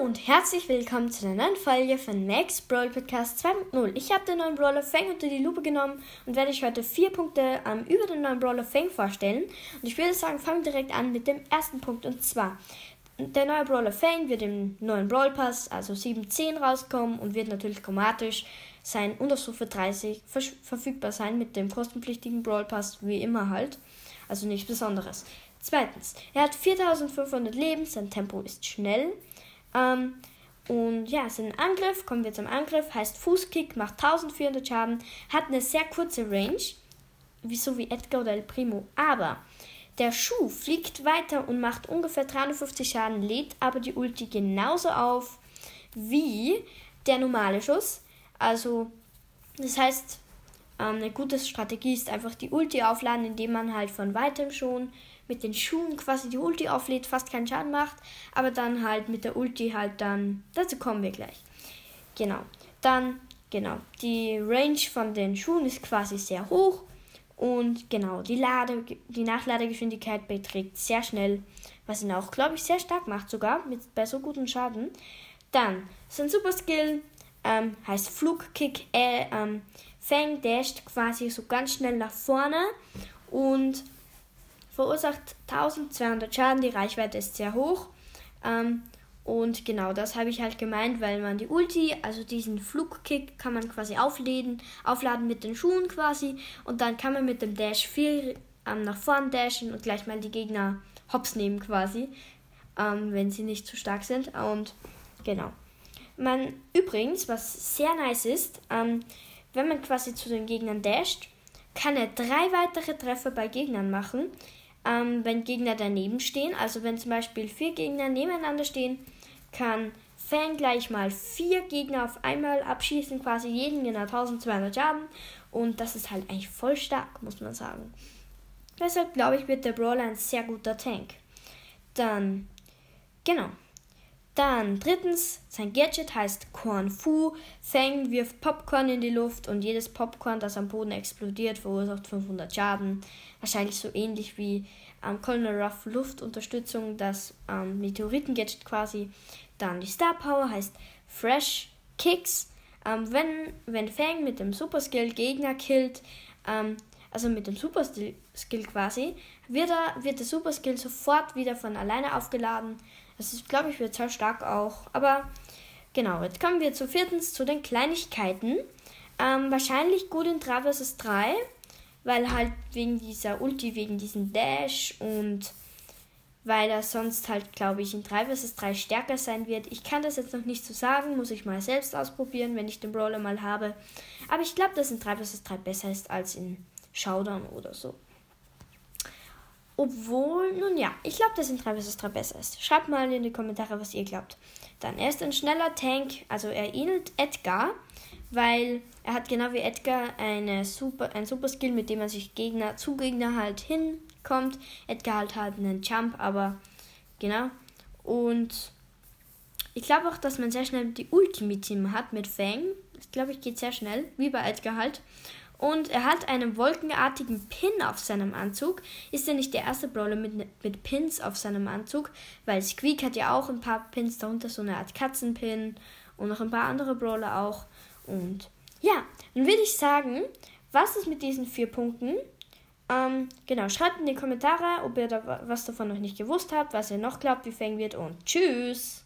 und herzlich willkommen zu einer neuen Folge von Max Brawl Podcast 2.0. Ich habe den neuen Brawler Fang unter die Lupe genommen und werde euch heute vier Punkte ähm, über den neuen Brawler Fang vorstellen. Und ich würde sagen, fangen wir direkt an mit dem ersten Punkt und zwar der neue Brawler Fang wird im neuen Brawl Pass, also 7.10 rauskommen und wird natürlich chromatisch sein und auf Stufe 30 ver verfügbar sein mit dem kostenpflichtigen Brawl Pass, wie immer halt. Also nichts Besonderes. Zweitens, er hat 4500 Leben, sein Tempo ist schnell. Ähm, und ja, sein Angriff, kommen wir zum Angriff, heißt Fußkick, macht 1400 Schaden, hat eine sehr kurze Range, wie so wie Edgar oder El Primo. Aber der Schuh fliegt weiter und macht ungefähr 350 Schaden, lädt aber die Ulti genauso auf wie der normale Schuss. Also, das heißt, ähm, eine gute Strategie ist einfach die Ulti aufladen, indem man halt von weitem schon mit den Schuhen quasi die Ulti auflädt, fast keinen Schaden macht, aber dann halt mit der Ulti halt dann, dazu kommen wir gleich. Genau. Dann, genau, die Range von den Schuhen ist quasi sehr hoch und genau, die, Lade, die Nachladegeschwindigkeit beträgt sehr schnell, was ihn auch, glaube ich, sehr stark macht sogar, mit, bei so guten Schaden. Dann, sein Super Skill ähm, heißt Flugkick, äh, ähm, Fang dasht quasi so ganz schnell nach vorne und verursacht 1200 Schaden. Die Reichweite ist sehr hoch. Ähm, und genau das habe ich halt gemeint, weil man die Ulti, also diesen Flugkick, kann man quasi aufladen, aufladen mit den Schuhen quasi. Und dann kann man mit dem Dash viel ähm, nach vorn dashen und gleich mal die Gegner hops nehmen quasi, ähm, wenn sie nicht zu stark sind. Und genau. Man übrigens, was sehr nice ist, ähm, wenn man quasi zu den Gegnern dasht, kann er drei weitere Treffer bei Gegnern machen, ähm, wenn Gegner daneben stehen. Also wenn zum Beispiel vier Gegner nebeneinander stehen, kann Fan gleich mal vier Gegner auf einmal abschießen, quasi jeden genau 1200 Schaden. Und das ist halt eigentlich voll stark, muss man sagen. Deshalb glaube ich, wird der Brawler ein sehr guter Tank. Dann, genau. Dann drittens, sein Gadget heißt Corn Fu. Fang wirft Popcorn in die Luft und jedes Popcorn, das am Boden explodiert, verursacht 500 Schaden. Wahrscheinlich so ähnlich wie ähm, Colonel Ruff Luftunterstützung, das ähm, Meteoriten-Gadget quasi. Dann die Star Power heißt Fresh Kicks. Ähm, wenn, wenn Fang mit dem Super Skill Gegner killt, ähm, also mit dem Super Skill quasi, wird, er, wird der Super Skill sofort wieder von alleine aufgeladen. Das ist, glaube ich, wird sehr stark auch. Aber genau, jetzt kommen wir zu viertens, zu den Kleinigkeiten. Ähm, wahrscheinlich gut in 3 vs 3, weil halt wegen dieser Ulti, wegen diesem Dash und weil er sonst halt, glaube ich, in 3 vs 3 stärker sein wird. Ich kann das jetzt noch nicht so sagen, muss ich mal selbst ausprobieren, wenn ich den Brawler mal habe. Aber ich glaube, dass in 3 vs 3 besser ist als in Showdown oder so. Obwohl, nun ja, ich glaube, dass in 3 vs 3 besser ist. Schreibt mal in die Kommentare, was ihr glaubt. Dann, er ist ein schneller Tank, also er ähnelt Edgar, weil er hat genau wie Edgar eine super, ein super Skill, mit dem man sich Gegner, zu Gegner halt hinkommt. Edgar halt hat einen Jump, aber genau. Und ich glaube auch, dass man sehr schnell die Ulti mit ihm hat, mit Fang. Das glaube ich geht sehr schnell, wie bei Edgar halt. Und er hat einen wolkenartigen Pin auf seinem Anzug. Ist er nicht der erste Brawler mit, mit Pins auf seinem Anzug? Weil Squeak hat ja auch ein paar Pins, darunter so eine Art Katzenpin und noch ein paar andere Brawler auch. Und ja, dann würde ich sagen, was ist mit diesen vier Punkten? Ähm, genau, schreibt in die Kommentare, ob ihr da was davon noch nicht gewusst habt, was ihr noch glaubt, wie Fang wird und tschüss!